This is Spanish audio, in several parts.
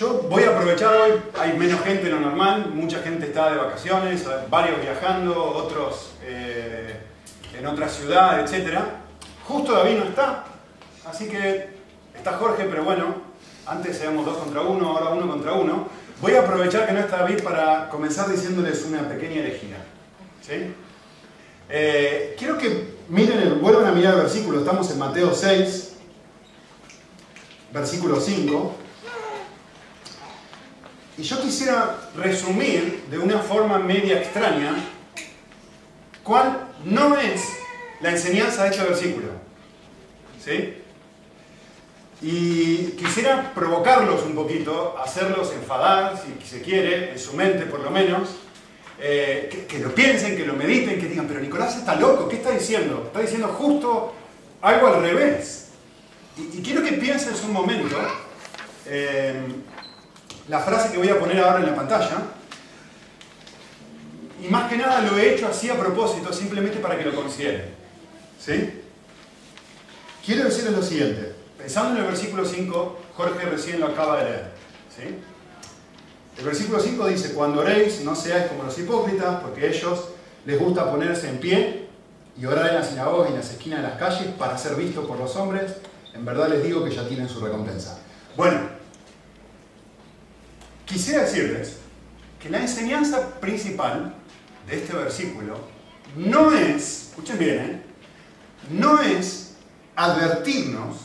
Yo voy a aprovechar hoy, hay menos gente de lo normal, mucha gente está de vacaciones, varios viajando, otros eh, en otra ciudad, etc. Justo David no está, así que está Jorge, pero bueno, antes éramos dos contra uno, ahora uno contra uno. Voy a aprovechar que no está David para comenzar diciéndoles una pequeña elegía. ¿sí? Eh, quiero que miren, vuelvan a mirar el versículo, estamos en Mateo 6, versículo 5. Y yo quisiera resumir de una forma media extraña cuál no es la enseñanza de este versículo. ¿Sí? Y quisiera provocarlos un poquito, hacerlos enfadar, si se quiere, en su mente por lo menos, eh, que, lo piensen, que lo mediten, que digan, pero Nicolás está loco, ¿qué está diciendo? Está diciendo justo algo al revés. Y, quiero que pienses un momento, eh, la frase que voy a poner ahora en la pantalla. Y más que nada lo he hecho así a propósito, simplemente para que lo consideren. ¿Sí? Quiero decirles lo siguiente. Pensando en el versículo 5, Jorge recién lo acaba de leer. ¿Sí? El versículo 5 dice, cuando oréis no seáis como los hipócritas, porque ellos les gusta ponerse en pie y orar en las sinagogas y en las esquinas de las calles para ser vistos por los hombres. En verdad les digo que ya tienen su recompensa. Bueno, Quisiera decirles que la enseñanza principal de este versículo no es, escuchen bien, ¿eh? no es advertirnos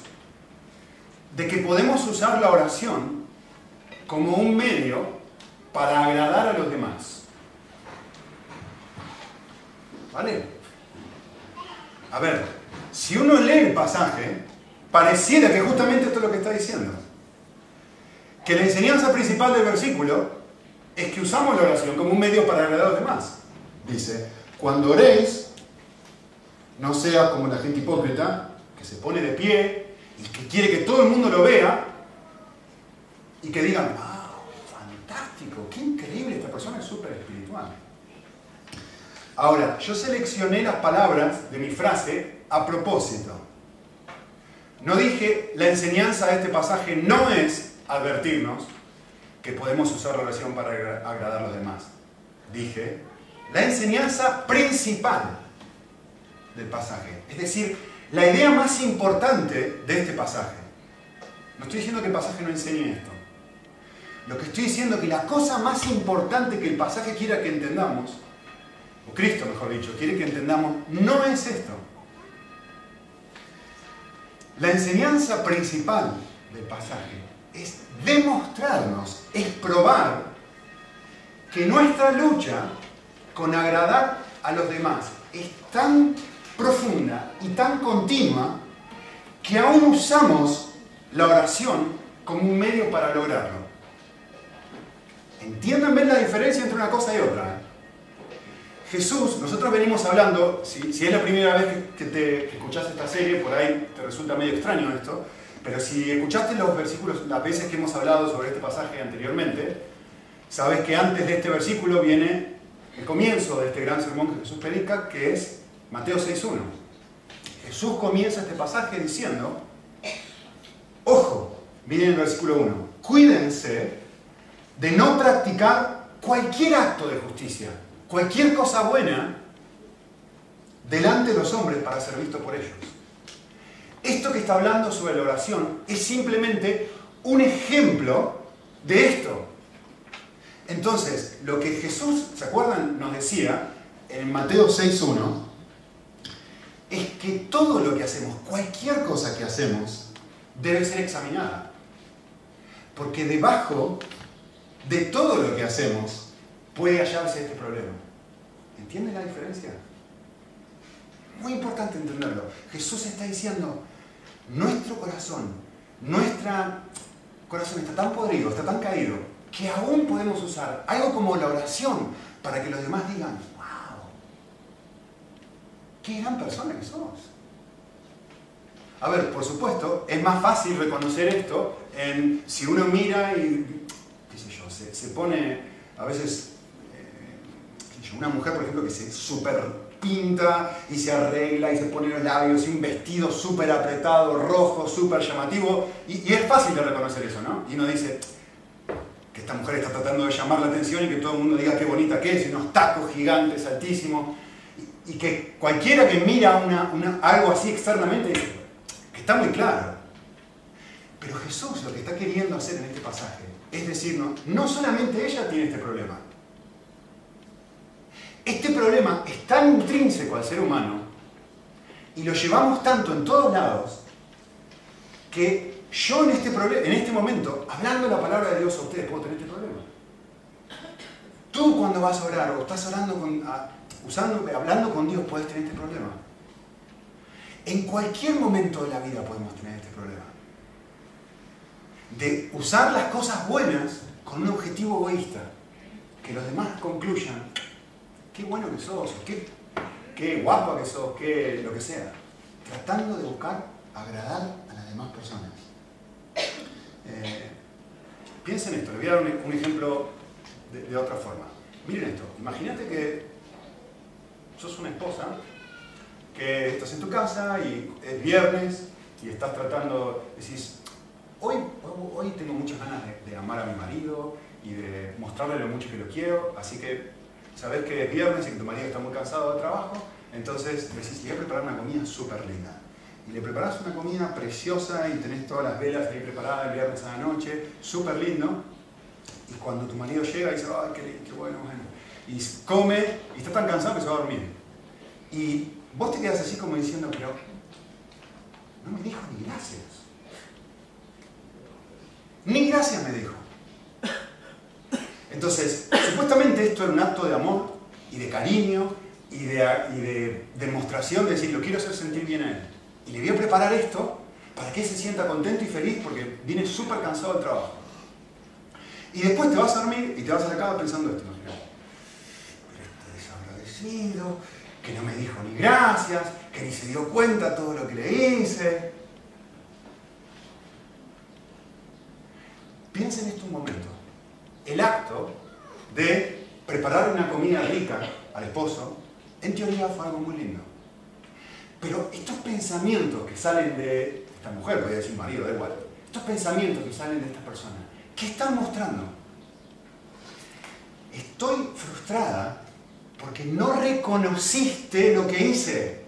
de que podemos usar la oración como un medio para agradar a los demás. ¿Vale? A ver, si uno lee el pasaje, pareciera que justamente esto es lo que está diciendo que la enseñanza principal del versículo es que usamos la oración como un medio para agradar a los demás. Dice, cuando oréis, no sea como la gente hipócrita, que se pone de pie y que quiere que todo el mundo lo vea y que digan, wow, fantástico, qué increíble, esta persona es súper espiritual. Ahora, yo seleccioné las palabras de mi frase a propósito. No dije, la enseñanza de este pasaje no es advertirnos que podemos usar la oración para agradar a los demás. Dije, la enseñanza principal del pasaje, es decir, la idea más importante de este pasaje. No estoy diciendo que el pasaje no enseñe esto. Lo que estoy diciendo es que la cosa más importante que el pasaje quiera que entendamos, o Cristo mejor dicho, quiere que entendamos, no es esto. La enseñanza principal del pasaje es demostrarnos, es probar que nuestra lucha con agradar a los demás es tan profunda y tan continua que aún usamos la oración como un medio para lograrlo. ¿Entienden bien la diferencia entre una cosa y otra? Jesús, nosotros venimos hablando, si, es la primera vez que, te, escuchás esta serie, por ahí te resulta medio extraño esto, pero si escuchaste los versículos, las veces que hemos hablado sobre este pasaje anteriormente, sabes que antes de este versículo viene el comienzo de este gran sermón que Jesús predica, que es Mateo 6.1. Jesús comienza este pasaje diciendo, ojo, miren el versículo 1, cuídense de no practicar cualquier acto de justicia, cualquier cosa buena delante de los hombres para ser visto por ellos. Esto que está hablando sobre la oración es simplemente un ejemplo de esto. Entonces, lo que Jesús, ¿se acuerdan? Nos decía en Mateo 6.1, es que todo lo que hacemos, cualquier cosa que hacemos, debe ser examinada. Porque debajo de todo lo que hacemos puede hallarse este problema. ¿Entienden la diferencia? Muy importante entenderlo. Jesús está diciendo, nuestro corazón, nuestro corazón está tan podrido, está tan caído, que aún podemos usar algo como la oración para que los demás digan, wow, qué gran persona que somos. A ver, por supuesto, es más fácil reconocer esto en si uno mira y, qué sé yo, se, pone a veces, eh, una mujer, por ejemplo, que se super pinta y se arregla y se pone los labios un vestido súper apretado, rojo, súper llamativo. Y, es fácil de reconocer eso, ¿no? Y uno dice, esta mujer está tratando de llamar la atención y que todo el mundo diga qué bonita que es, y unos tacos gigantes, altísimos, y, que cualquiera que mira algo así externamente, que está muy claro. Pero Jesús lo que está queriendo hacer en este pasaje es decirnos, no solamente ella tiene este problema, este problema es tan intrínseco al ser humano y lo llevamos tanto en todos lados que yo en este, en este momento, hablando la palabra de Dios a ustedes, puedo tener este problema. Tú cuando vas a orar o estás orando usando, hablando con Dios puedes tener este problema. En cualquier momento de la vida podemos tener este problema. De usar las cosas buenas con un objetivo egoísta. Que los demás concluyan, qué bueno que sos, qué, qué guapa que sos, qué lo que sea. Tratando de buscar agradar a las demás personas. Eh, piensen esto, les voy a dar un, ejemplo de, otra forma. Miren esto, imagínate que sos una esposa, que estás en tu casa y es viernes y estás tratando, decís, hoy, hoy tengo muchas ganas de, amar a mi marido y de mostrarle lo mucho que lo quiero, así que sabes que es viernes y que tu marido está muy cansado de trabajo, entonces decís, voy a preparar una comida súper linda y le preparás una comida preciosa y tenés todas las velas ahí preparadas el viernes a la noche, súper lindo. Y cuando tu marido llega y dice, ay, qué, qué bueno, bueno. Y come y está tan cansado que se va a dormir. Y vos te quedas así como diciendo, pero no me dijo ni gracias. Ni gracias me dijo. Entonces, supuestamente esto era un acto de amor y de cariño y de, demostración de decir, lo quiero hacer sentir bien a él. Y le voy a preparar esto para que él se sienta contento y feliz porque viene súper cansado del trabajo. Y después te vas a dormir y te vas a la cama pensando esto. Pero este desagradecido, que no me dijo ni gracias, que ni se dio cuenta todo lo que le hice. Piensa en esto un momento. El acto de preparar una comida rica al esposo, en teoría fue algo muy lindo. Pero estos pensamientos que salen de esta mujer, voy a decir marido, da igual, estos pensamientos que salen de esta persona, ¿qué están mostrando? Estoy frustrada porque no reconociste lo que hice.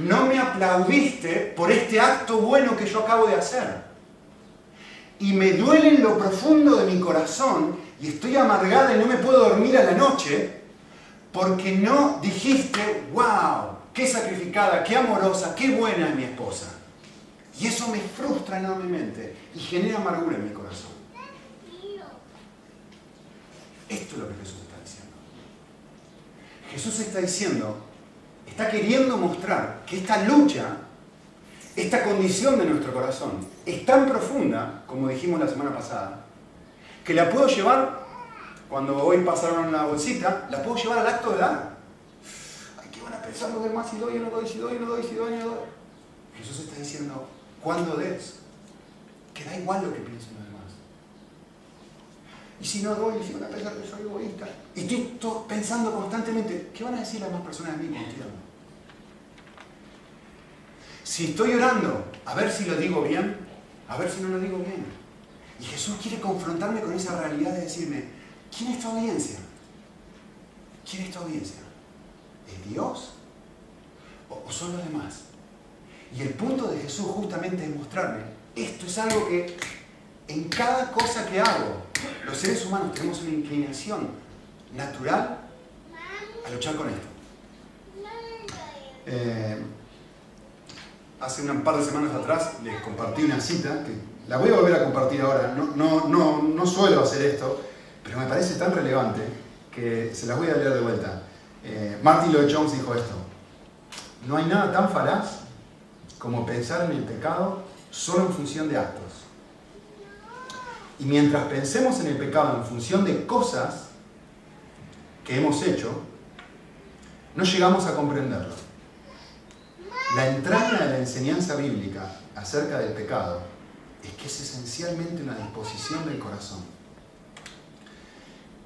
No me aplaudiste por este acto bueno que yo acabo de hacer. Y me duele en lo profundo de mi corazón y estoy amargada y no me puedo dormir a la noche porque no dijiste, wow, qué sacrificada, qué amorosa, qué buena es mi esposa. Y eso me frustra enormemente y genera amargura en mi corazón. Esto es lo que Jesús está diciendo. Jesús está diciendo, está queriendo mostrar que esta lucha, esta condición de nuestro corazón es tan profunda, como dijimos la semana pasada, que la puedo llevar cuando hoy pasaron una bolsita, la puedo llevar al acto de dar. Ay, ¿qué van a pensar los demás si doy o no doy, si doy o no doy, si doy o no doy? Jesús está diciendo, ¿cuándo des? Que da igual lo que piensen los demás. Y si no doy, si van a pensar que soy egoísta. Y estoy pensando constantemente, ¿qué van a decir las demás personas de mí cuando Si estoy orando, a ver si lo digo bien, a ver si no lo digo bien. Y Jesús quiere confrontarme con esa realidad de decirme, ¿Quién es tu audiencia? ¿Quién es tu audiencia? ¿Es Dios? ¿O son los demás? Y el punto de Jesús justamente es mostrarme, esto es algo que en cada cosa que hago, los seres humanos tenemos una inclinación natural a luchar con esto. Eh, hace un par de semanas atrás les compartí una cita, que la voy a volver a compartir ahora, no, no, no, no suelo hacer esto, pero me parece tan relevante que se las voy a leer de vuelta. Eh, Martin Lloyd Jones dijo esto, no hay nada tan falaz como pensar en el pecado solo en función de actos. Y mientras pensemos en el pecado en función de cosas que hemos hecho, no llegamos a comprenderlo. La entraña de la enseñanza bíblica acerca del pecado es que es esencialmente una disposición del corazón.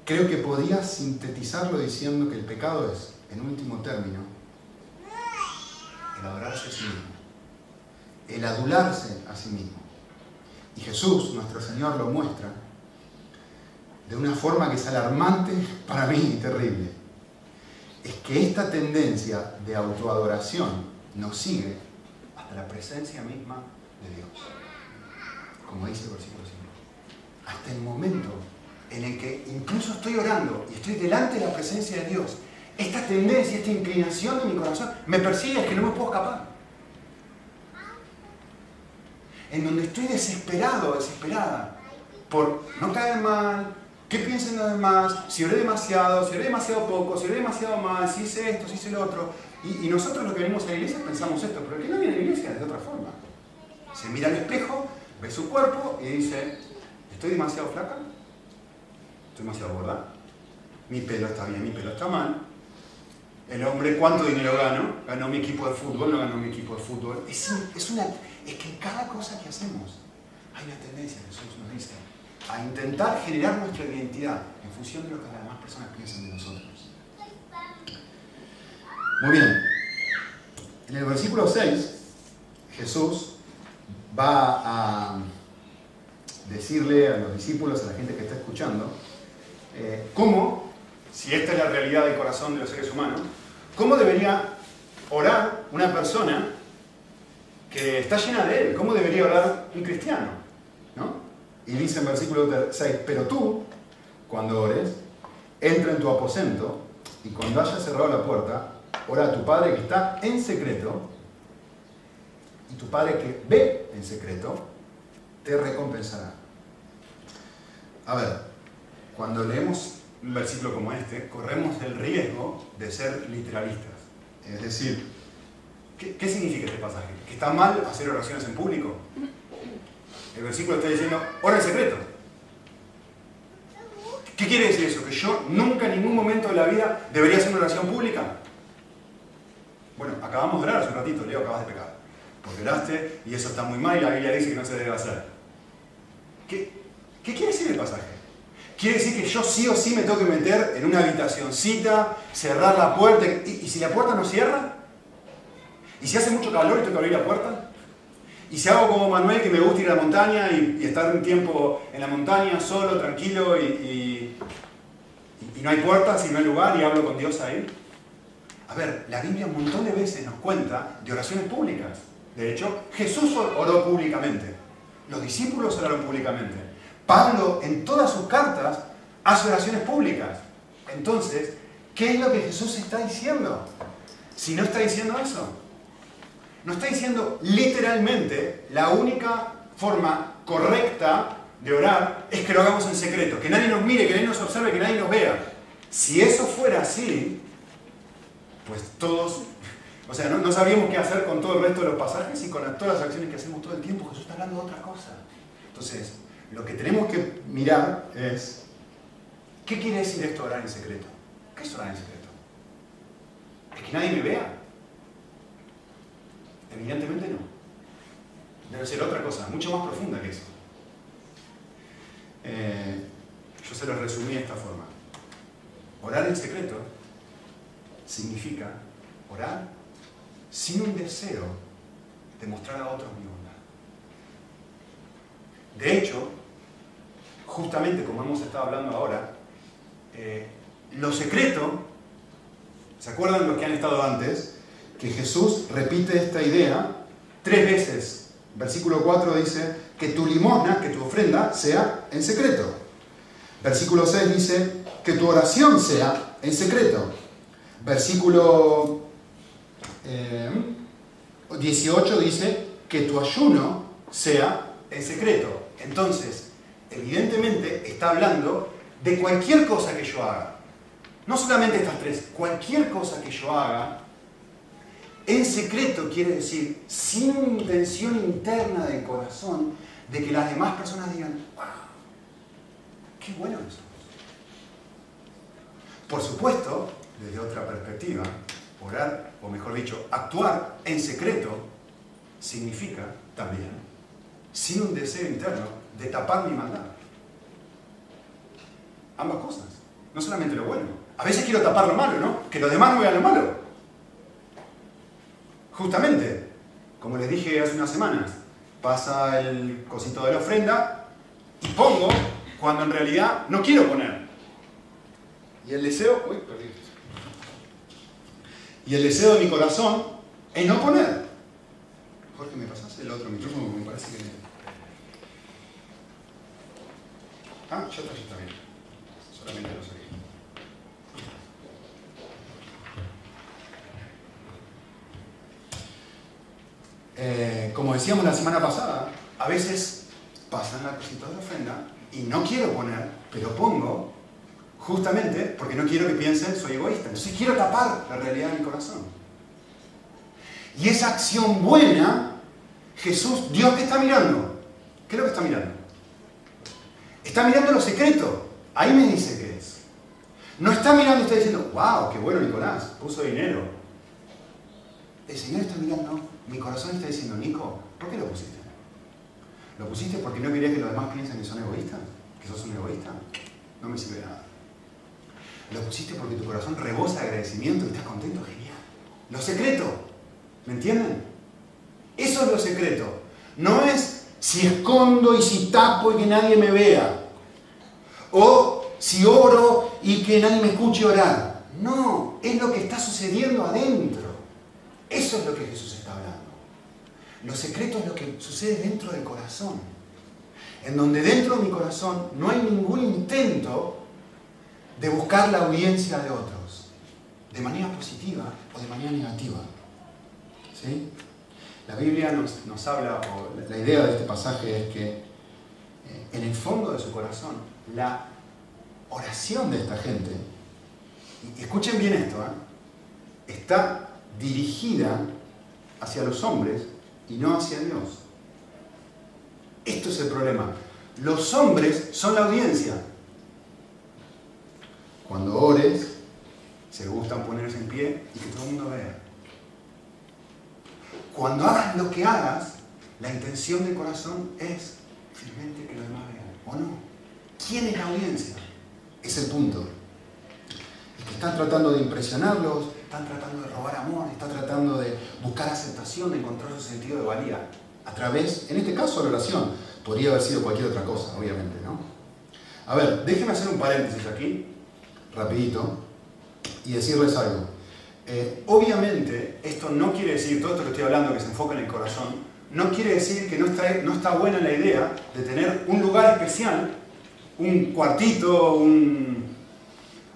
Creo que podía sintetizarlo diciendo que el pecado es, en último término, el adorarse a sí mismo, el adularse a sí mismo. Y Jesús, nuestro Señor, lo muestra de una forma que es alarmante para mí y terrible. Es que esta tendencia de autoadoración nos sigue hasta la presencia misma de Dios. Como dice el versículo 5. Hasta el momento en el que incluso estoy orando y estoy delante de la presencia de Dios, esta tendencia, esta inclinación de mi corazón me persigue, es que no me puedo escapar. En donde estoy desesperado, desesperada, por no caer mal, qué piensen los demás, si oré demasiado, si oré demasiado poco, si oré demasiado mal, si hice esto, si hice lo otro. Y, nosotros los que venimos a la iglesia pensamos esto, pero el que no viene a la iglesia de otra forma. Se mira al espejo, ve su cuerpo y dice, ¿estoy demasiado flaca? ¿Estoy demasiado gorda? Mi pelo está bien, mi pelo está mal. El hombre, ¿cuánto dinero gano? Ganó mi equipo de fútbol, no ganó mi equipo de fútbol. Es, es, es que en cada cosa que hacemos hay una tendencia, Jesús nos dice, a intentar generar nuestra identidad en función de lo que las demás personas piensan de nosotros. Muy bien. En el versículo 6, Jesús va a decirle a los discípulos, a la gente que está escuchando, eh, cómo, si esta es la realidad del corazón de los seres humanos, cómo debería orar una persona que está llena de él, cómo debería orar un cristiano. ¿no? Y dice en versículo 6, pero tú, cuando ores, entra en tu aposento y cuando hayas cerrado la puerta, ora tu Padre que está en secreto y tu Padre que ve en secreto, te recompensará. A ver, cuando leemos un versículo como este, corremos el riesgo de ser literalistas. Es decir, ¿qué, ¿qué significa este pasaje? ¿Que está mal hacer oraciones en público? El versículo está diciendo, ora en secreto. ¿Qué quiere decir eso? ¿Que yo nunca en ningún momento de la vida debería hacer una oración pública? Bueno, acabamos de orar hace un ratito, Leo, acabas de pecar. Porque oraste y eso está muy mal y la Biblia dice que no se debe hacer. ¿Qué, qué quiere decir el pasaje? Quiere decir que yo sí o sí me tengo que meter en una habitacioncita, cerrar la puerta. ¿Y, y si la puerta no cierra? ¿Y si hace mucho calor y tengo que abrir la puerta? Y si hago como Manuel, que me gusta ir a la montaña y, estar un tiempo en la montaña, solo, tranquilo, y, y, no hay puertas y no hay lugar, y hablo con Dios ahí. A ver, la Biblia un montón de veces nos cuenta de oraciones públicas. De hecho, Jesús oró públicamente. Los discípulos oraron públicamente. Pablo, en todas sus cartas, hace oraciones públicas. Entonces, ¿qué es lo que Jesús está diciendo? Si no está diciendo eso, no está diciendo literalmente la única forma correcta de orar es que lo hagamos en secreto, que nadie nos mire, que nadie nos observe, que nadie nos vea. Si eso fuera así, pues todos, o sea, no, sabíamos qué hacer con todo el resto de los pasajes y con todas las acciones que hacemos todo el tiempo. Jesús está hablando de otra cosa. Entonces, lo que tenemos que mirar es, ¿qué quiere decir esto orar en secreto? ¿Qué es orar en secreto? ¿Es que nadie me vea? Evidentemente no. Debe ser otra cosa, mucho más profunda que eso. Eh, yo se lo resumí de esta forma. Orar en secreto significa orar sin un deseo de mostrar a otros mi bondad. De hecho, justamente como hemos estado hablando ahora, eh, lo secreto, ¿se acuerdan los que han estado antes? que Jesús repite esta idea tres veces. Versículo 4 dice que tu limosna, que tu ofrenda sea en secreto. Versículo 6 dice que tu oración sea en secreto. Versículo 18 eh, dice que tu ayuno sea en secreto. Entonces, evidentemente está hablando de cualquier cosa que yo haga. No solamente estas tres, cualquier cosa que yo haga en secreto quiere decir sin intención interna del corazón de que las demás personas digan, wow, qué bueno eso. Por supuesto, desde otra perspectiva, orar, o mejor dicho, actuar en secreto significa también, sin un deseo interno, de tapar mi maldad. Ambas cosas, no solamente lo bueno. A veces quiero tapar lo malo, ¿no? Que los demás no vean lo malo. Justamente, como les dije hace unas semanas, pasa el cosito de la ofrenda y pongo cuando en realidad no quiero poner. Y el deseo, uy, perdí. Y el deseo de mi corazón es no poner. Jorge, ¿me pasas el otro micrófono? Me parece que... Ah, ya está, ya está bien. Solamente lo saqué. Eh, como decíamos la semana pasada, a veces pasan la cosita de ofrenda y no quiero poner, pero pongo justamente porque no quiero que piensen soy egoísta. Entonces quiero tapar la realidad de mi corazón. Y esa acción buena, Jesús, Dios que está mirando. ¿Qué es lo que está mirando? Está mirando lo secreto. Ahí me dice que es. No está mirando está diciendo, wow, qué bueno Nicolás, puso dinero. El Señor está mirando mi corazón está diciendo, Nico, ¿por qué lo pusiste? ¿Lo pusiste porque no querías que los demás piensen que son egoístas? ¿Que sos un egoísta? No me sirve nada. Lo pusiste porque tu corazón rebosa de agradecimiento y estás contento, genial. Lo secreto, ¿me entienden? Eso es lo secreto. No es si escondo y si tapo y que nadie me vea. O si oro y que nadie me escuche orar. No, es lo que está sucediendo adentro. Eso es lo que Jesús está hablando. Lo secreto es lo que sucede dentro del corazón. En donde dentro de mi corazón no hay ningún intento de buscar la audiencia de otros, de manera positiva o de manera negativa. ¿Sí? La Biblia nos, habla, o la idea de este pasaje es que eh, en el fondo de su corazón, la oración de esta gente, y escuchen bien esto, ¿eh? está dirigida hacia los hombres y no hacia Dios. Esto es el problema. Los hombres son la audiencia. Cuando ores, se gustan ponerse en pie y que todo el mundo vea. Cuando hagas lo que hagas, la intención del corazón es firmemente que los demás vean. ¿O no? ¿Quién es la audiencia? Es el punto. Es que están tratando de impresionarlos, están tratando de robar amor, están tratando de buscar aceptación, de encontrar su sentido de valía. A través, en este caso, la oración. Podría haber sido cualquier otra cosa, obviamente, ¿no? A ver, déjenme hacer un paréntesis aquí, rapidito, y decirles algo. Eh, obviamente, esto no quiere decir, todo esto que estoy hablando, que se enfoca en el corazón, no quiere decir que no está, no está buena la idea de tener un lugar especial, un cuartito, un,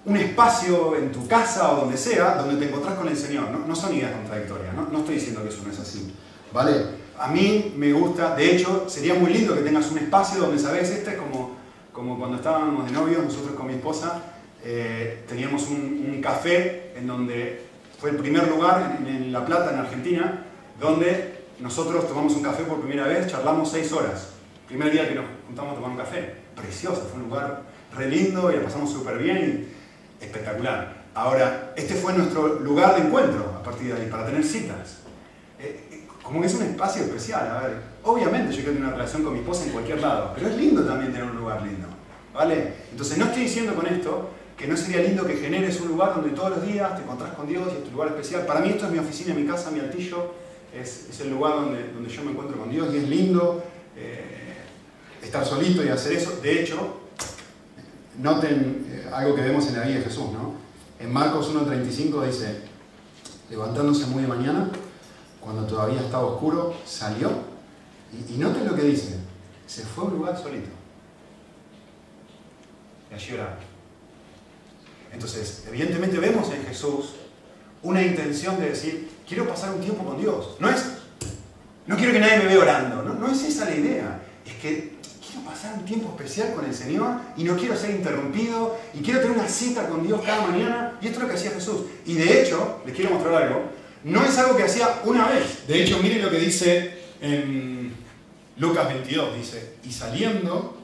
un espacio en tu casa o donde sea, donde te encontrás con el Señor. No, son ideas contradictorias, ¿no? estoy diciendo que eso no es así. ¿Vale? A mí me gusta, de hecho, sería muy lindo que tengas un espacio donde, ¿sabes? Este es como, como cuando estábamos de novios, nosotros con mi esposa, eh, teníamos un, café en donde fue el primer lugar en, La Plata, en Argentina, donde nosotros tomamos un café por primera vez, charlamos seis horas. Primer día que nos juntamos a tomar un café. Precioso, fue un lugar re lindo y la pasamos súper bien espectacular. Ahora, este fue nuestro lugar de encuentro a partir de ahí, para tener citas. Eh, como que es un espacio especial, a ver, obviamente yo quiero tener una relación con mi esposa en cualquier lado, pero es lindo también tener un lugar lindo, ¿vale? Entonces no estoy diciendo con esto que no sería lindo que generes un lugar donde todos los días te encontrás con Dios y es tu lugar especial. Para mí esto es mi oficina, mi casa, mi altillo, es, es el lugar donde, donde yo me encuentro con Dios y es lindo eh, estar solito y hacer eso. De hecho, Noten eh, algo que vemos en la vida de Jesús, ¿no? En Marcos 1.35 dice, levantándose muy de mañana, cuando todavía estaba oscuro, salió, y, noten lo que dice, se fue a un lugar solito. Y allí oraba. Entonces, evidentemente vemos en Jesús una intención de decir, quiero pasar un tiempo con Dios. No es, no quiero que nadie me vea orando, no, no es esa la idea. Es que pasar un tiempo especial con el Señor y no quiero ser interrumpido y quiero tener una cita con Dios cada mañana. Y esto es lo que hacía Jesús. Y de hecho, les quiero mostrar algo, no es algo que hacía una vez. De hecho, miren lo que dice en Lucas 22, dice, y saliendo,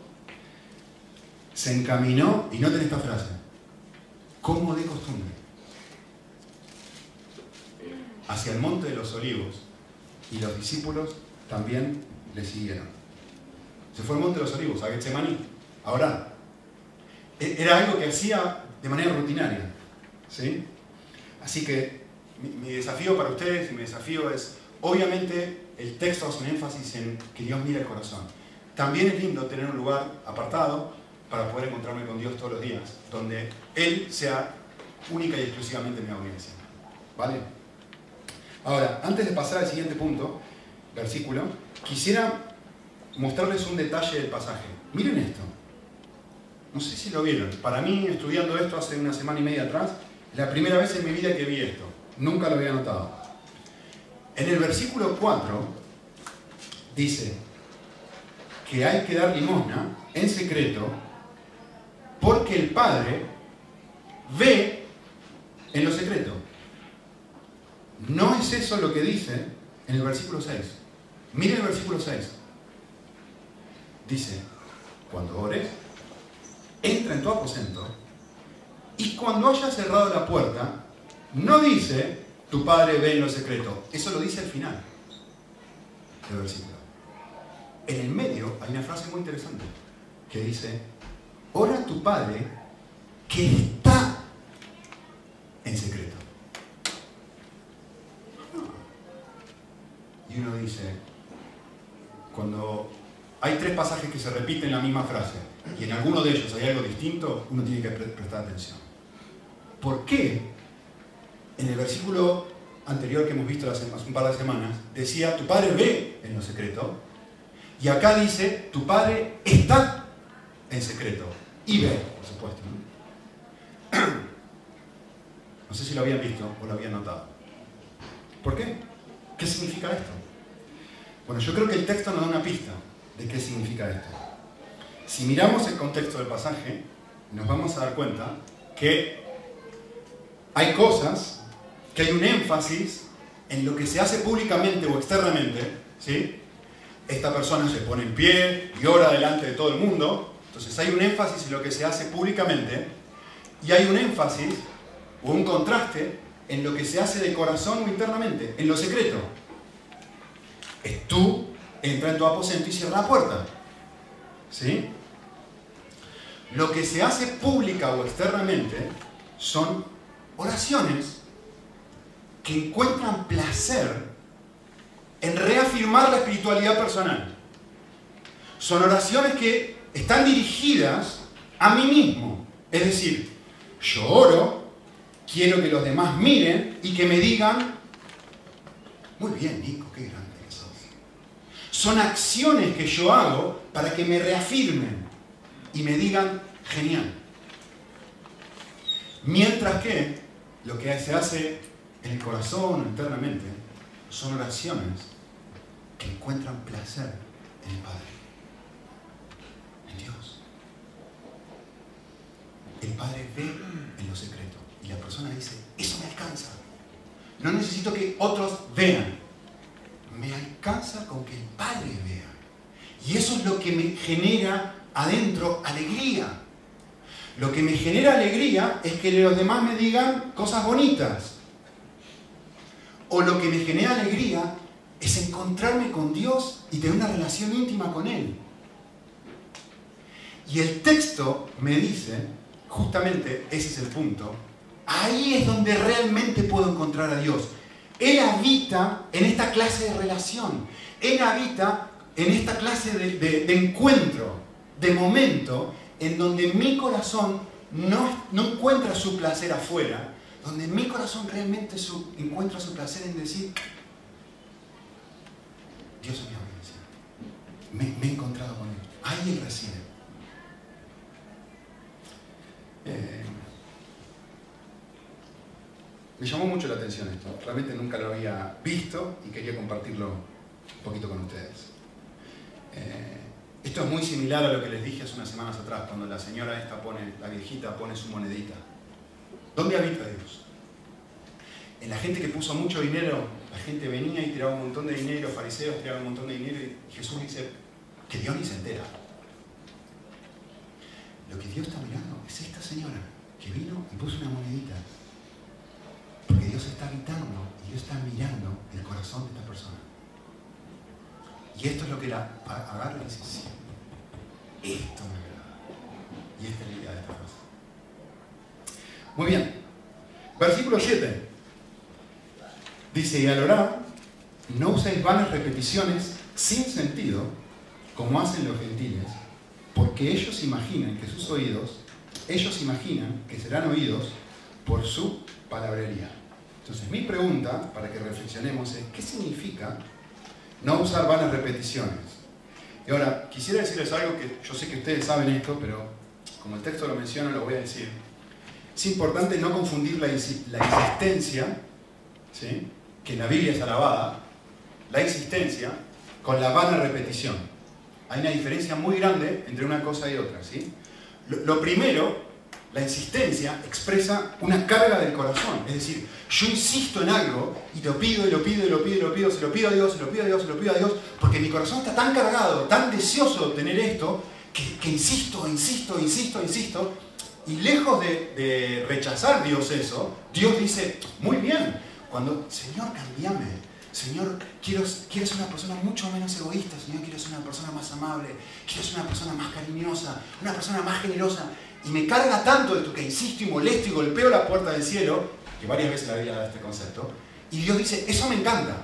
se encaminó, y noten esta frase, como de costumbre, hacia el monte de los olivos, y los discípulos también le siguieron. Se fue al Monte de los Olivos, a Getsemaní, a orar. E, era algo que hacía de manera rutinaria. ¿sí? Así que mi, desafío para ustedes y mi desafío es, obviamente, el texto hace un énfasis en que Dios mira el corazón. También es lindo tener un lugar apartado para poder encontrarme con Dios todos los días, donde Él sea única y exclusivamente mi audiencia. ¿Vale? Ahora, antes de pasar al siguiente punto, versículo, quisiera mostrarles un detalle del pasaje. Miren esto. No sé si lo vieron. Para mí, estudiando esto hace una semana y media atrás, la primera vez en mi vida que vi esto. Nunca lo había notado. En el versículo 4 dice que hay que dar limosna en secreto porque el Padre ve en lo secreto. No es eso lo que dice en el versículo 6. Miren el versículo 6. Dice, cuando ores, entra en tu aposento y cuando hayas cerrado la puerta, no dice, tu padre ve en lo secreto. Eso lo dice al final del versículo. En el medio hay una frase muy interesante que dice, ora tu padre que está en secreto. Y uno dice, cuando hay tres pasajes que se repiten la misma frase y en alguno de ellos hay algo distinto, uno tiene que prestar atención. ¿Por qué en el versículo anterior que hemos visto hace un par de semanas decía, tu padre ve en lo secreto? Y acá dice, tu padre está en secreto. Y ve, por supuesto. No sé si lo habían visto o lo habían notado. ¿Por qué? ¿Qué significa esto? Bueno, yo creo que el texto nos da una pista de qué significa esto. Si miramos el contexto del pasaje, nos vamos a dar cuenta que hay cosas, que hay un énfasis en lo que se hace públicamente o externamente, ¿sí? Esta persona se pone en pie y ora delante de todo el mundo, entonces hay un énfasis en lo que se hace públicamente y hay un énfasis o un contraste en lo que se hace de corazón o internamente, en lo secreto. Es tú, entra en tu aposento y cierra la puerta. ¿Sí? Lo que se hace pública o externamente son oraciones que encuentran placer en reafirmar la espiritualidad personal. Son oraciones que están dirigidas a mí mismo. Es decir, yo oro, quiero que los demás miren y que me digan, muy bien, Nico, qué grande que sos. Son acciones que yo hago para que me reafirmen y me digan, genial. Mientras que lo que se hace en el corazón internamente son oraciones que encuentran placer en el Padre, en Dios. El Padre ve en lo secreto y la persona dice, eso me alcanza. No necesito que otros vean. Me alcanza con que el Padre vea. Y eso es lo que me genera adentro alegría. Lo que me genera alegría es que los demás me digan cosas bonitas. O lo que me genera alegría es encontrarme con Dios y tener una relación íntima con Él. Y el texto me dice, justamente ese es el punto, ahí es donde realmente puedo encontrar a Dios. Él habita en esta clase de relación. Él habita en esta clase de, encuentro, de momento, en donde mi corazón no, encuentra su placer afuera, donde mi corazón realmente encuentra su placer en decir, Dios es mi audiencia, me, me, he encontrado con Él, ahí Él reside. Eh, me llamó mucho la atención esto, realmente nunca lo había visto y quería compartirlo un poquito con ustedes. Eh, esto es muy similar a lo que les dije hace unas semanas atrás, cuando la señora esta pone, la viejita pone su monedita. ¿Dónde habita Dios? En la gente que puso mucho dinero, la gente venía y tiraba un montón de dinero, fariseos tiraban un montón de dinero y Jesús dice que Dios ni se entera. Lo que Dios está mirando es esta señora que vino y puso una monedita. Porque Dios está habitando y Dios está mirando el corazón de esta persona. Y esto es lo que la agarra y dice, sí, esto me agrada. Y esta es la idea de esta frase. Muy bien. Versículo 7. Dice, y al orar, no uséis vanas repeticiones sin sentido, como hacen los gentiles, porque ellos imaginan que sus oídos, ellos imaginan que serán oídos por su palabrería. Entonces, mi pregunta, para que reflexionemos, es, ¿qué significa no usar vanas repeticiones? Y ahora, quisiera decirles algo que yo sé que ustedes saben esto, pero como el texto lo menciona, lo voy a decir. Es importante no confundir la, insistencia, ¿sí? que en la Biblia es alabada, la insistencia con la vana repetición. Hay una diferencia muy grande entre una cosa y otra. ¿sí? Lo, primero, la insistencia expresa una carga del corazón. Es decir, yo insisto en algo y lo pido y lo pido y lo pido y lo pido, se lo pido a Dios, se lo pido a Dios, se lo pido a Dios, porque mi corazón está tan cargado, tan deseoso de tener esto, que, insisto, insisto, insisto, insisto, y lejos de, rechazar Dios eso, Dios dice, muy bien, cuando, Señor, cambiame, Señor, quiero, ser una persona mucho menos egoísta, Señor, quiero ser una persona más amable, quiero ser una persona más cariñosa, una persona más generosa, y me carga tanto de tu que insisto y molesto y golpeo la puerta del cielo, que varias veces la Biblia da este concepto, y Dios dice, eso me encanta,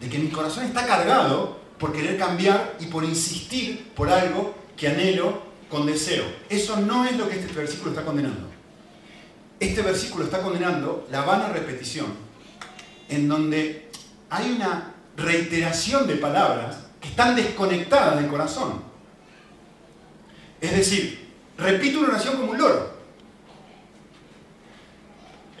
de que mi corazón está cargado por querer cambiar y por insistir por algo que anhelo con deseo. Eso no es lo que este versículo está condenando. Este versículo está condenando la vana repetición, en donde hay una reiteración de palabras que están desconectadas del corazón. Es decir, repito una oración como un loro.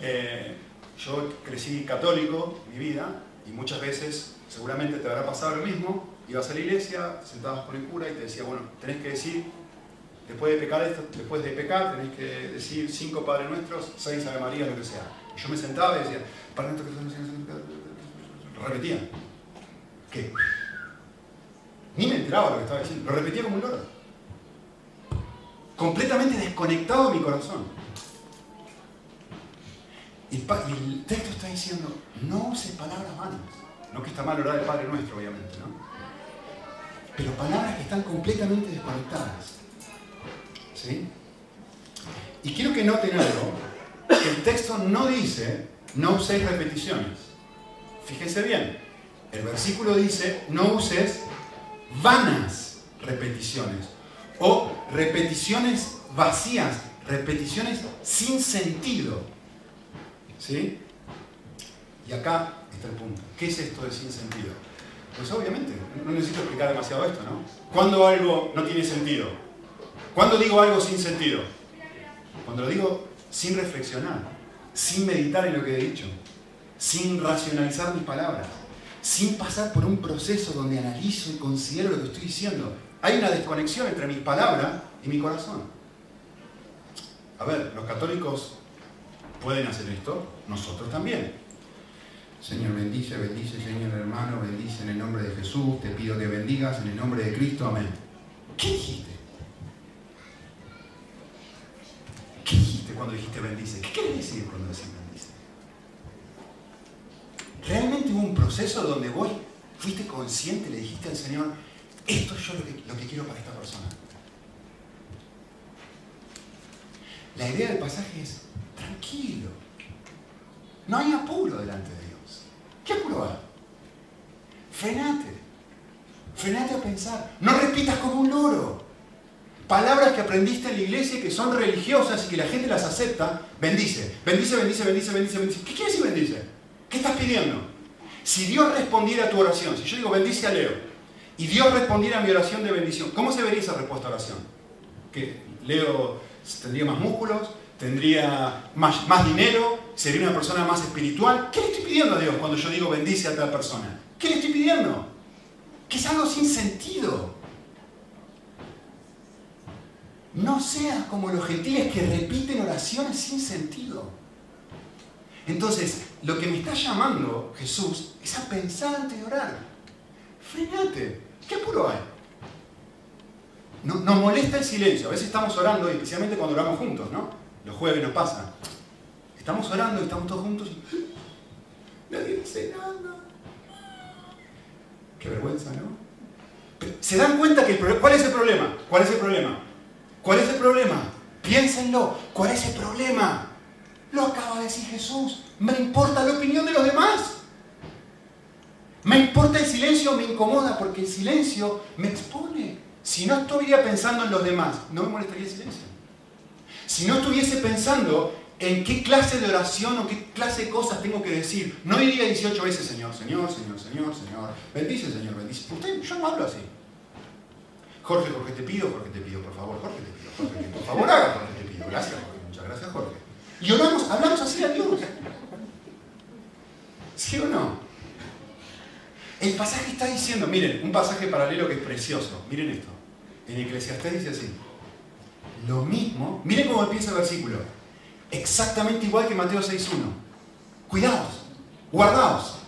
Eh, yo crecí católico, mi vida, y muchas veces seguramente te habrá pasado lo mismo. Ibas a la iglesia, sentabas con el cura y te decía, bueno, tenés que decir Después de pecar, después de pecar tenéis que decir cinco Padres Nuestros, seis Ave María, lo que sea. Yo me sentaba y decía, Padre Nuestro que repetía. ¿Qué? Ni me enteraba lo que estaba diciendo. Lo repetía como un loro. Completamente desconectado de mi corazón. El texto está diciendo, no uses palabras vanas. No que está mal orar el Padre Nuestro, obviamente, ¿no? Pero palabras que están completamente desconectadas. Y quiero que noten algo, el texto no dice no uséis repeticiones. Fíjense bien, el versículo dice no uses vanas repeticiones o repeticiones vacías, repeticiones sin sentido. ¿Sí? Y acá está el punto. ¿Qué es esto de sin sentido? Pues obviamente, no necesito explicar demasiado esto, ¿no? Cuando algo no tiene sentido, ¿Cuándo digo algo sin sentido? Cuando lo digo sin reflexionar, sin meditar en lo que he dicho, sin racionalizar mis palabras, sin pasar por un proceso donde analizo y considero lo que estoy diciendo. Hay una desconexión entre mis palabras y mi corazón. A ver, los católicos pueden hacer esto, nosotros también. Señor, bendice, bendice, Señor hermano, bendice en el nombre de Jesús, te pido que bendigas en el nombre de Cristo, amén. ¿Qué dijiste? ¿Qué dijiste cuando dijiste bendice? ¿Qué quieres decir cuando bendice? ¿Realmente hubo un proceso donde vos fuiste consciente, le dijiste al Señor, esto es yo lo que, quiero para esta persona? La idea del pasaje es, tranquilo, no hay apuro delante de Dios. ¿Qué apuro hay? Frenate, frenate a pensar, no repitas como un loro palabras que aprendiste en la iglesia que son religiosas y que la gente las acepta, bendice, bendice, bendice, bendice, bendice, bendice. ¿Qué quiere decir bendice? ¿Qué estás pidiendo? Si Dios respondiera a tu oración, si yo digo bendice a Leo, y Dios respondiera a mi oración de bendición, ¿cómo se vería esa respuesta a oración? Que Leo tendría más músculos, tendría más, más dinero, sería una persona más espiritual. ¿Qué le estoy pidiendo a Dios cuando yo digo bendice a tal persona? ¿Qué le estoy pidiendo? Que es algo sin sentido. No seas como los gentiles que repiten oraciones sin sentido. Entonces, lo que me está llamando Jesús es a pensar antes de orar. Frenate. ¿Qué apuro hay? nos molesta el silencio. A veces estamos orando, especialmente cuando oramos juntos, ¿no? Los jueves nos pasa. Estamos orando y estamos todos juntos y nadie dice nada. Qué vergüenza, ¿no? ¿Se dan cuenta que el ¿Cuál es el problema? ¿Cuál es el problema? ¿Cuál es el problema? Piénsenlo. ¿Cuál es el problema? Lo acaba de decir Jesús. Me importa la opinión de los demás. Me importa el silencio, me incomoda porque el silencio me expone. Si no estuviera pensando en los demás, no me molestaría el silencio. Si no estuviese pensando en qué clase de oración o qué clase de cosas tengo que decir, no diría 18 veces Señor, Señor, Señor, Señor, Señor. Bendice, Señor, bendice. Usted, yo no hablo así. Jorge, Jorge, te pido, Jorge, te pido, por favor, Jorge, te pido, por favor, haga, Jorge, te pido. Gracias, Jorge, muchas gracias, Jorge. Y oramos, hablamos así a Dios. ¿Sí o no? El pasaje está diciendo, miren, un pasaje paralelo que es precioso. Miren esto. En Eclesiastés dice así. Lo mismo, miren cómo empieza el versículo. Exactamente igual que Mateo 6.1. Cuidaos, guardaos.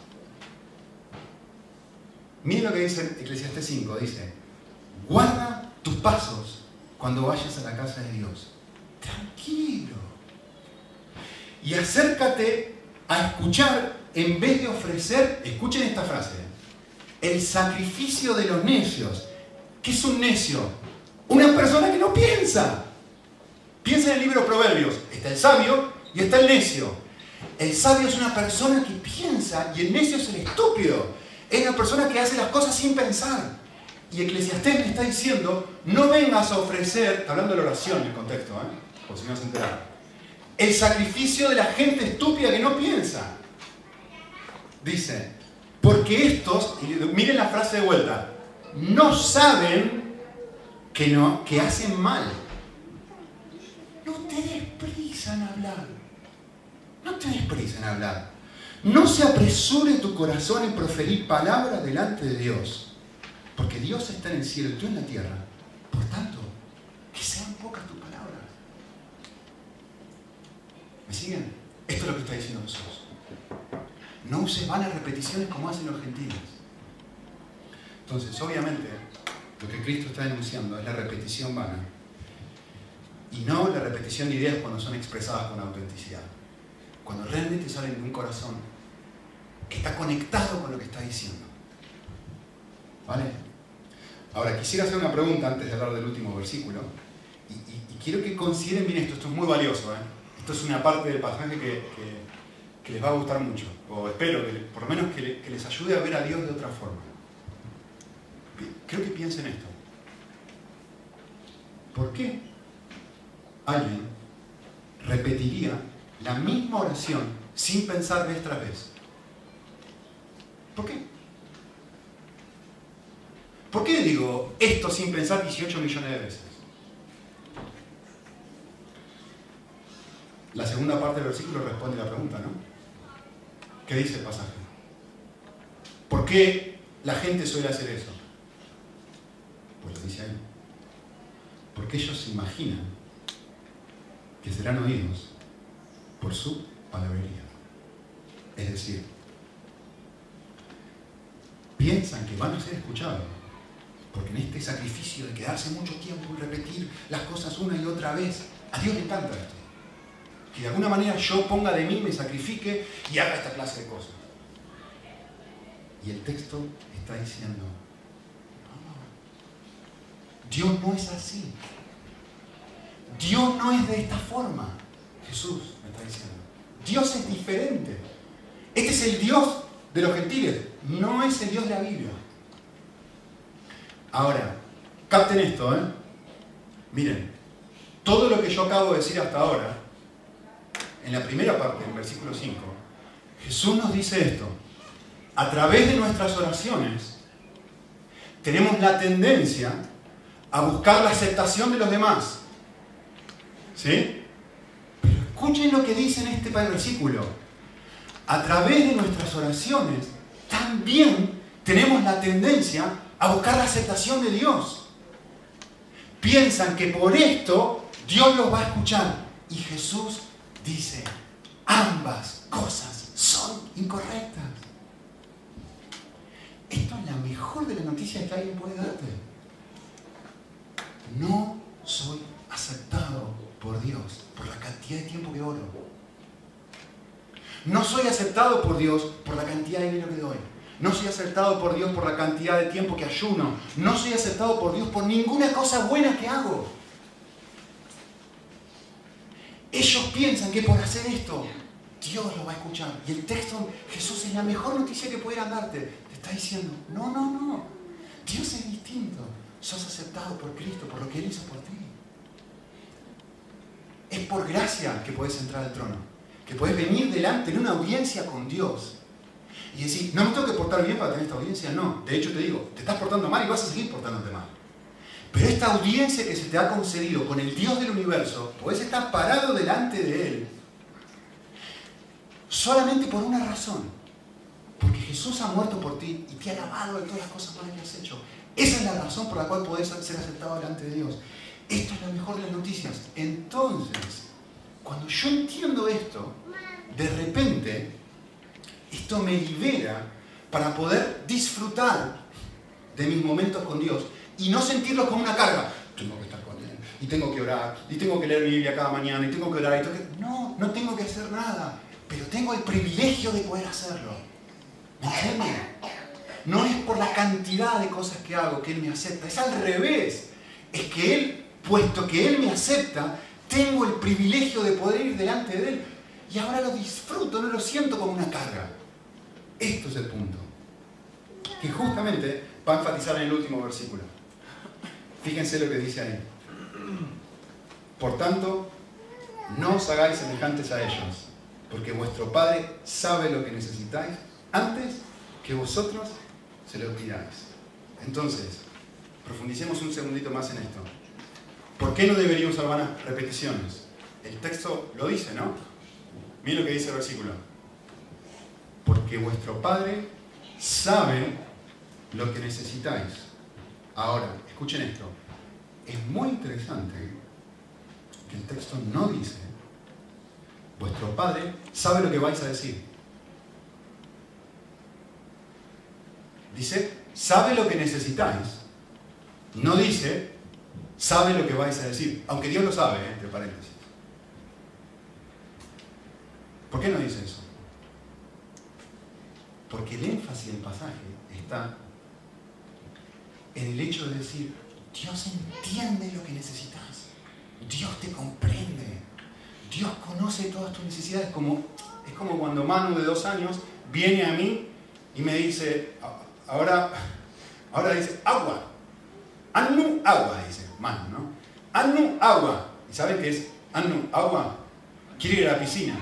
Miren lo que dice Eclesiastés 5. Dice, guarda tus pasos cuando vayas a la casa de Dios. Tranquilo. Y acércate a escuchar en vez de ofrecer, escuchen esta frase, el sacrificio de los necios. ¿Qué es un necio? Una persona que no piensa. Piensa en el libro Proverbios. Está el sabio y está el necio. El sabio es una persona que piensa y el necio es el estúpido. Es una persona que hace las cosas sin pensar. Y Eclesiastés me está diciendo, no vengas a ofrecer, hablando de la oración en el contexto, ¿eh? por si no se enteraron, el sacrificio de la gente estúpida que no piensa. Dice, porque estos, miren la frase de vuelta, no saben que, no, que hacen mal. No te des prisa en hablar. No te des prisa en hablar. No se apresure tu corazón en proferir palabras delante de Dios. Porque Dios está en el cielo y tú en la tierra. Por tanto, que sean pocas tus palabras. ¿Me siguen? Esto es lo que está diciendo Jesús. No uses vanas repeticiones como hacen los gentiles. Entonces, obviamente, lo que Cristo está denunciando es la repetición vana. Y no la repetición de ideas cuando son expresadas con autenticidad. Cuando realmente salen de un corazón que está conectado con lo que está diciendo. ¿Vale? Ahora, quisiera hacer una pregunta antes de hablar del último versículo. Y, quiero que consideren bien esto. Esto es muy valioso. ¿eh? Esto es una parte del pasaje que que les va a gustar mucho, o espero que por lo menos que, les ayude a ver a Dios de otra forma. Creo que piensen esto. ¿Por qué alguien repetiría la misma oración sin pensar vez tras vez? ¿Por qué? ¿Por qué digo esto sin pensar 18 millones de veces? La segunda parte del versículo responde la pregunta, ¿no? ¿Qué dice el pasaje? ¿Por qué la gente suele hacer eso? Pues lo dice ahí. Porque ellos se imaginan que serán oídos por su palabrería. Es decir, piensan que van a ser escuchados. Porque en este sacrificio de quedarse mucho tiempo y repetir las cosas una y otra vez, a Dios le encanta esto que de alguna manera yo ponga de mí, me sacrifique y haga esta clase de cosas. Y el texto está diciendo, Dios no es así. Dios no es de esta forma. Jesús me está diciendo. Dios es diferente. Este es el Dios de los gentiles, no es el Dios de la Biblia. Ahora, capten esto, ¿eh? Miren, todo lo que yo acabo de decir hasta ahora en la primera parte, en versículo 5, Jesús nos dice esto. A través de nuestras oraciones tenemos la tendencia a buscar la aceptación de los demás. ¿Sí? Pero escuchen lo que dice en este versículo. A través de nuestras oraciones también tenemos la tendencia a buscar la aceptación de Dios. Piensan que por esto Dios los va a escuchar. Y Jesús dice, ambas cosas son incorrectas. Esto es la mejor de las noticias que alguien puede darte. No soy aceptado por Dios por la cantidad de tiempo que oro. No soy aceptado por Dios por la cantidad de dinero que doy. No soy aceptado por Dios por la cantidad de tiempo que ayuno. No soy aceptado por Dios por ninguna cosa buena que hago. Ellos piensan que por hacer esto Dios lo va a escuchar. Y el texto, Jesús es la mejor noticia que pudieran darte. Te está diciendo, no, no, no. Dios es distinto. Sos aceptado por Cristo, por lo que Él hizo por ti. Es por gracia que puedes entrar al trono. Que puedes venir delante, en una audiencia con Dios. Y decir, no me tengo que portar bien para tener esta audiencia. No. De hecho te digo, te estás portando mal y vas a seguir portándote mal. Pero esta audiencia que se te ha concedido con el Dios del universo, puedes estar parado delante de Él solamente por una razón. Porque Jesús ha muerto por ti y te ha lavado de todas las cosas malas que has hecho. Esa es la razón por la cual podés ser aceptado delante de Dios. Esto es la mejor de las noticias. Entonces, cuando yo entiendo esto, de repente, esto me libera para poder disfrutar de mis momentos con Dios y no sentirlos como una carga. Tengo que estar con Él, y tengo que orar, y tengo que leer mi Biblia cada mañana, y tengo que orar, y tengo que... No, no tengo que hacer nada, pero tengo el privilegio de poder hacerlo. ¿Me entienden? No es por la cantidad de cosas que hago que Él me acepta, es al revés. Es que Él, puesto que Él me acepta, tengo el privilegio de poder ir delante de Él. Y ahora lo disfruto, no lo siento como una carga. Esto es el punto. Que justamente va a enfatizar en el último versículo. Fíjense lo que dice ahí. Por tanto, no os hagáis semejantes a ellos, porque vuestro Padre sabe lo que necesitáis antes que vosotros se lo pidáis. Entonces, profundicemos un segundito más en esto. ¿Por qué no deberíamos usar repeticiones? El texto lo dice, ¿no? Miren lo que dice el versículo. Porque vuestro Padre sabe lo que necesitáis. Ahora, escuchen esto. Es muy interesante que el texto no dice, vuestro Padre sabe lo que vais a decir. Dice, sabe lo que necesitáis. No dice, sabe lo que vais a decir. Aunque Dios lo sabe, ¿eh? entre paréntesis. ¿Por qué no dice eso? Porque el énfasis del pasaje está en el hecho de decir, Dios entiende lo que necesitas. Dios te comprende. Dios conoce todas tus necesidades. Como, es como cuando Manu de dos años viene a mí y me dice, ahora, ahora dice, agua. Anu agua, dice Manu, ¿no? Anu agua. ¿Y saben qué es Anu agua? Quiere ir a la piscina.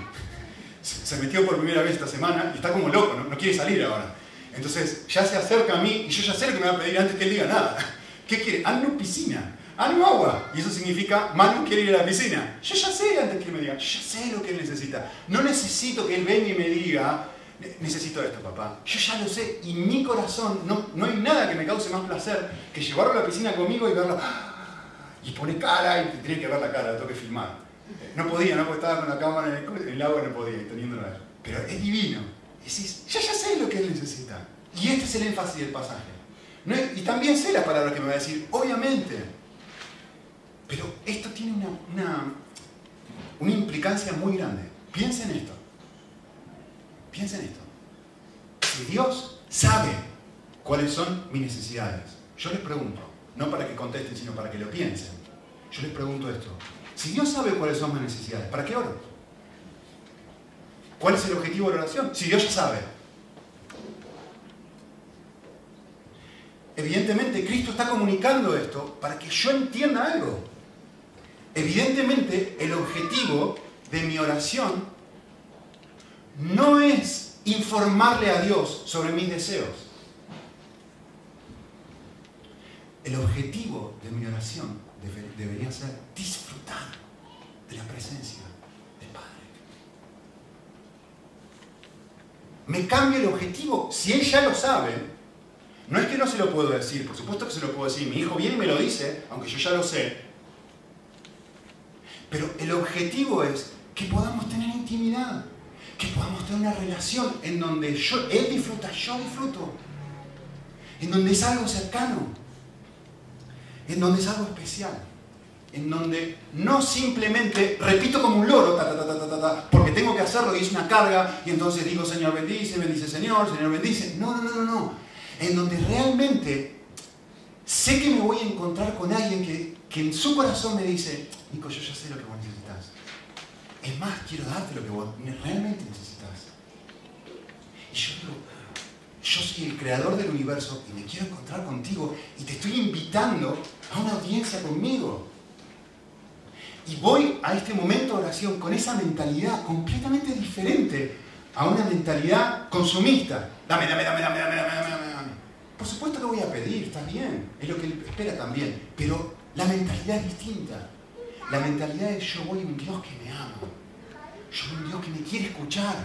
Se metió por primera vez esta semana y está como loco, no quiere salir ahora. Entonces ya se acerca a mí y yo ya sé lo que me va a pedir antes que él diga nada. ¿Qué quiere? Anu piscina. Anu agua. Y eso significa, Manu quiere ir a la piscina. Yo ya sé antes que él me diga. Yo ya sé lo que él necesita. No necesito que él venga y me diga, necesito esto, papá. Yo ya lo sé. Y mi corazón, no, no hay nada que me cause más placer que llevarlo a la piscina conmigo y verlo. Y pone cara y tiene que ver la cara, tengo que filmar. No podía, no, estaba con la cámara en el, agua, no podía, teniéndola. Pero es divino. Decís, yo ya sé lo que él necesita. Y este es el énfasis del pasaje. y también sé la palabra que me va a decir, obviamente. Pero esto tiene una, implicancia muy grande. Piensen en esto. Piensen en esto. Si Dios sabe cuáles son mis necesidades, yo les pregunto, no para que contesten, sino para que lo piensen. Yo les pregunto esto. Si Dios sabe cuáles son mis necesidades, ¿para qué oro? ¿Cuál es el objetivo de la oración? Si Dios ya sabe. Evidentemente Cristo está comunicando esto para que yo entienda algo. Evidentemente el objetivo de mi oración no es informarle a Dios sobre mis deseos. El objetivo de mi oración debería ser disfrutar de la presencia del Padre. Me cambia el objetivo. Si Él ya lo sabe, no es que no se lo puedo decir, por supuesto que se lo puedo decir. Mi hijo viene y me lo dice, aunque yo ya lo sé. Pero el objetivo es que podamos tener intimidad, que podamos tener una relación en donde yo, Él disfruta, yo disfruto, en donde es algo cercano, en donde es algo especial, en donde no simplemente repito como un loro, porque tengo que hacerlo y es una carga, y entonces digo, Señor bendice, bendice Señor, Señor bendice. No, no, no, no, no en donde realmente sé que me voy a encontrar con alguien que, en su corazón me dice, Nico, yo ya sé lo que vos necesitas. Es más, quiero darte lo que vos realmente necesitas. Y yo digo, yo soy el creador del universo y me quiero encontrar contigo y te estoy invitando a una audiencia conmigo. Y voy a este momento de oración con esa mentalidad completamente diferente a una mentalidad consumista. Dame, dame, dame, dame, dame, dame, dame, dame. Por supuesto que voy a pedir, está bien, es lo que él espera también, pero la mentalidad es distinta. La mentalidad es yo voy un Dios que me ama, yo voy un Dios que me quiere escuchar,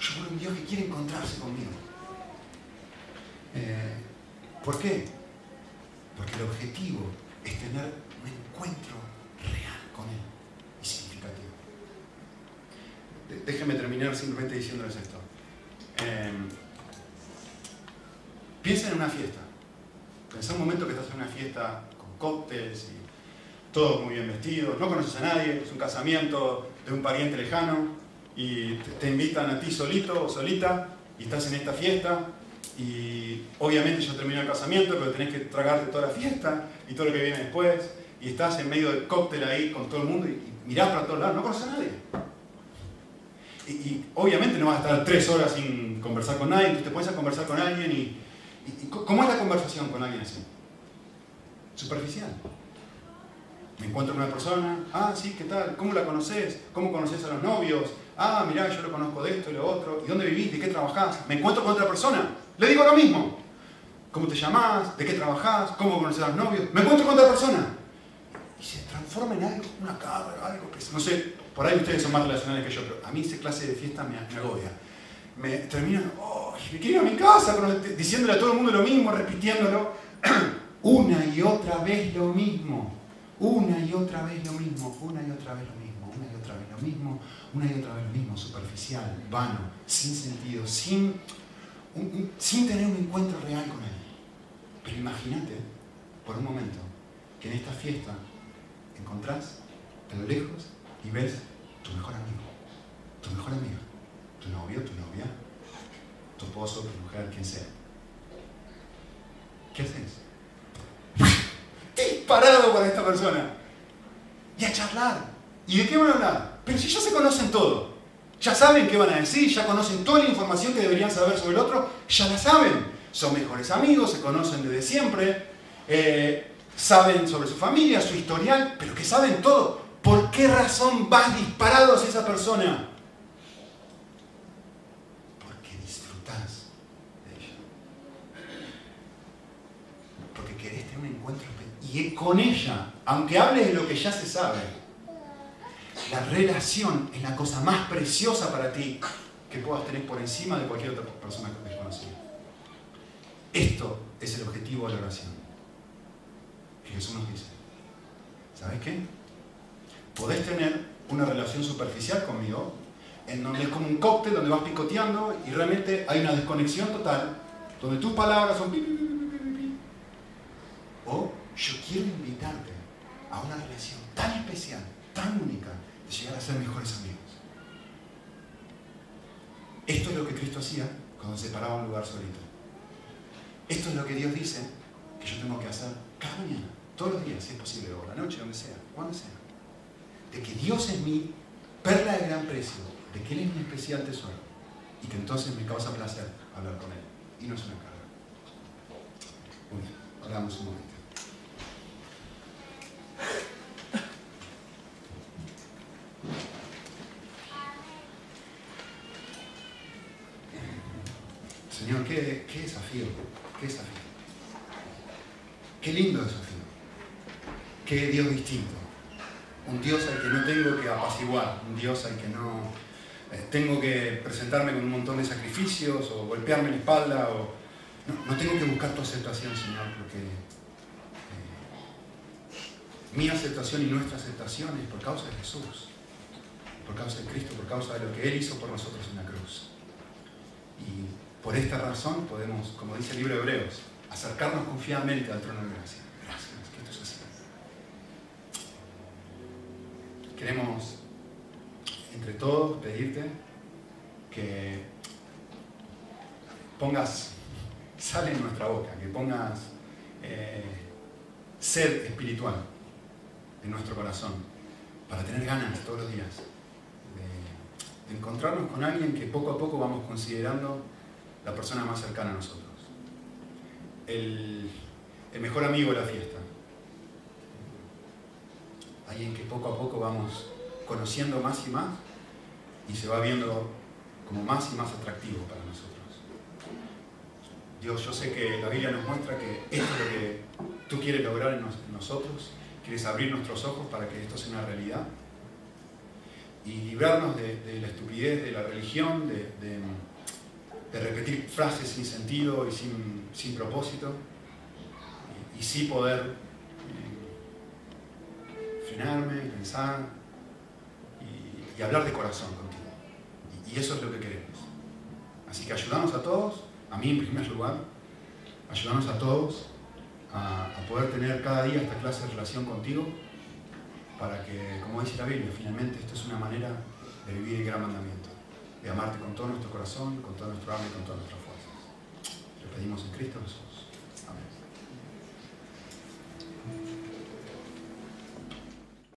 yo voy a un Dios que quiere encontrarse conmigo. Eh, ¿Por qué? Porque el objetivo es tener un encuentro real con Él y significativo. Déjenme terminar simplemente diciéndoles esto. Eh, piensa en una fiesta. Pensá un momento que estás en una fiesta con cócteles y todos muy bien vestidos, no conoces a nadie, es un casamiento de un pariente lejano y te invitan a ti solito o solita y estás en esta fiesta y obviamente ya terminó el casamiento, pero tenés que tragarte toda la fiesta y todo lo que viene después, y estás en medio del cóctel ahí con todo el mundo y, mirás para todos lados, no conoces a nadie. Y, obviamente no vas a estar tres horas sin conversar con nadie, entonces te pones a conversar con alguien y, ¿cómo es la conversación con alguien así? Superficial. Me encuentro con una persona, ah, sí, ¿qué tal? ¿Cómo la conoces? ¿Cómo conoces a los novios? Ah, mirá, yo lo conozco de esto y lo otro. ¿Y dónde vivís? ¿De qué trabajás? Me encuentro con otra persona. Le digo lo mismo. ¿Cómo te llamás? ¿De qué trabajás? ¿Cómo conoces a los novios? Me encuentro con otra persona. Y se transforma en algo, una cabra, algo que No sé, por ahí ustedes son más relacionales que yo, pero a mí esa clase de fiesta me, agobia. Me terminan, oh, me quiero ir a mi casa, diciéndole a todo el mundo lo mismo, repitiéndolo. una y otra vez lo mismo. Una y otra vez lo mismo, una y otra vez lo mismo, una y otra vez lo mismo, una y otra vez lo mismo, superficial, vano, sin sentido, sin sin tener un encuentro real con Él. Pero imagínate, por un momento, que en esta fiesta encontrás a lo lejos y ves tu mejor amigo, tu mejor amiga, tu novio, tu novia, tu esposo, tu mujer, quien sea. ¿Qué haces? Disparado para esta persona. Y a charlar. ¿Y de qué van a hablar? Pero si ya se conocen todo. Ya saben qué van a decir, ya conocen toda la información que deberían saber sobre el otro, ya la saben. Son mejores amigos, se conocen desde siempre, eh, saben sobre su familia, su historial, pero que saben todo. ¿Por qué razón vas disparado hacia esa persona? Porque disfrutás de ella. Porque querés tener un encuentro y con ella, aunque hables de lo que ya se sabe, la relación es la cosa más preciosa para ti que puedas tener por encima de cualquier otra persona que desconocida. Esto es el objetivo de la oración. Que Jesús nos dice, ¿sabes qué? Podés tener una relación superficial conmigo, en donde es como un cóctel donde vas picoteando y realmente hay una desconexión total, donde tus palabras son... O yo quiero invitarte a una relación tan especial, tan única, llegar a ser mejores amigos. Esto es lo que Cristo hacía cuando se paraba un lugar solito. Esto es lo que Dios dice que yo tengo que hacer cada mañana, todos los días, si es posible, o la noche, donde sea, cuando sea. De que Dios es mi perla de gran precio, de que Él es mi especial tesoro y que entonces me causa placer hablar con Él y no es una carga. Bueno, hablamos un momento. Señor, qué, desafío, qué desafío. Qué lindo desafío. Qué Dios distinto. Un Dios al que no tengo que apaciguar, un Dios al que no eh, tengo que presentarme con un montón de sacrificios o golpearme la espalda. O, no, tengo que buscar tu aceptación, Señor, porque eh, mi aceptación y nuestra aceptación es por causa de Jesús, por causa de Cristo, por causa de lo que Él hizo por nosotros en la cruz. Y por esta razón podemos, como dice el libro de Hebreos, acercarnos confiadamente al trono de gracia. Gracias, que esto es así. Queremos, entre todos, pedirte que pongas sal en nuestra boca, que pongas eh, sed espiritual en nuestro corazón, para tener ganas todos los días de, encontrarnos con alguien que poco a poco vamos considerando la persona más cercana a nosotros. El, el mejor amigo de la fiesta. Alguien que poco a poco vamos conociendo más y más y se va viendo como más y más atractivo para nosotros. Dios, yo sé que la Biblia nos muestra que esto es lo que tú quieres lograr en nosotros, quieres abrir nuestros ojos para que esto sea una realidad y librarnos de, la estupidez de la religión, de, repetir frases sin sentido y sin, propósito, y, sí poder frenarme, pensar y, hablar de corazón contigo. Y eso es lo que queremos. Así que ayudamos a todos, a mí en primer lugar, ayudamos a todos a, poder tener cada día esta clase de relación contigo, para que, como dice la Biblia, finalmente esto es una manera de vivir el gran mandamiento, de amarte con todo nuestro corazón, con todo nuestro alma y con todas nuestras fuerzas. Le pedimos en Cristo Jesús.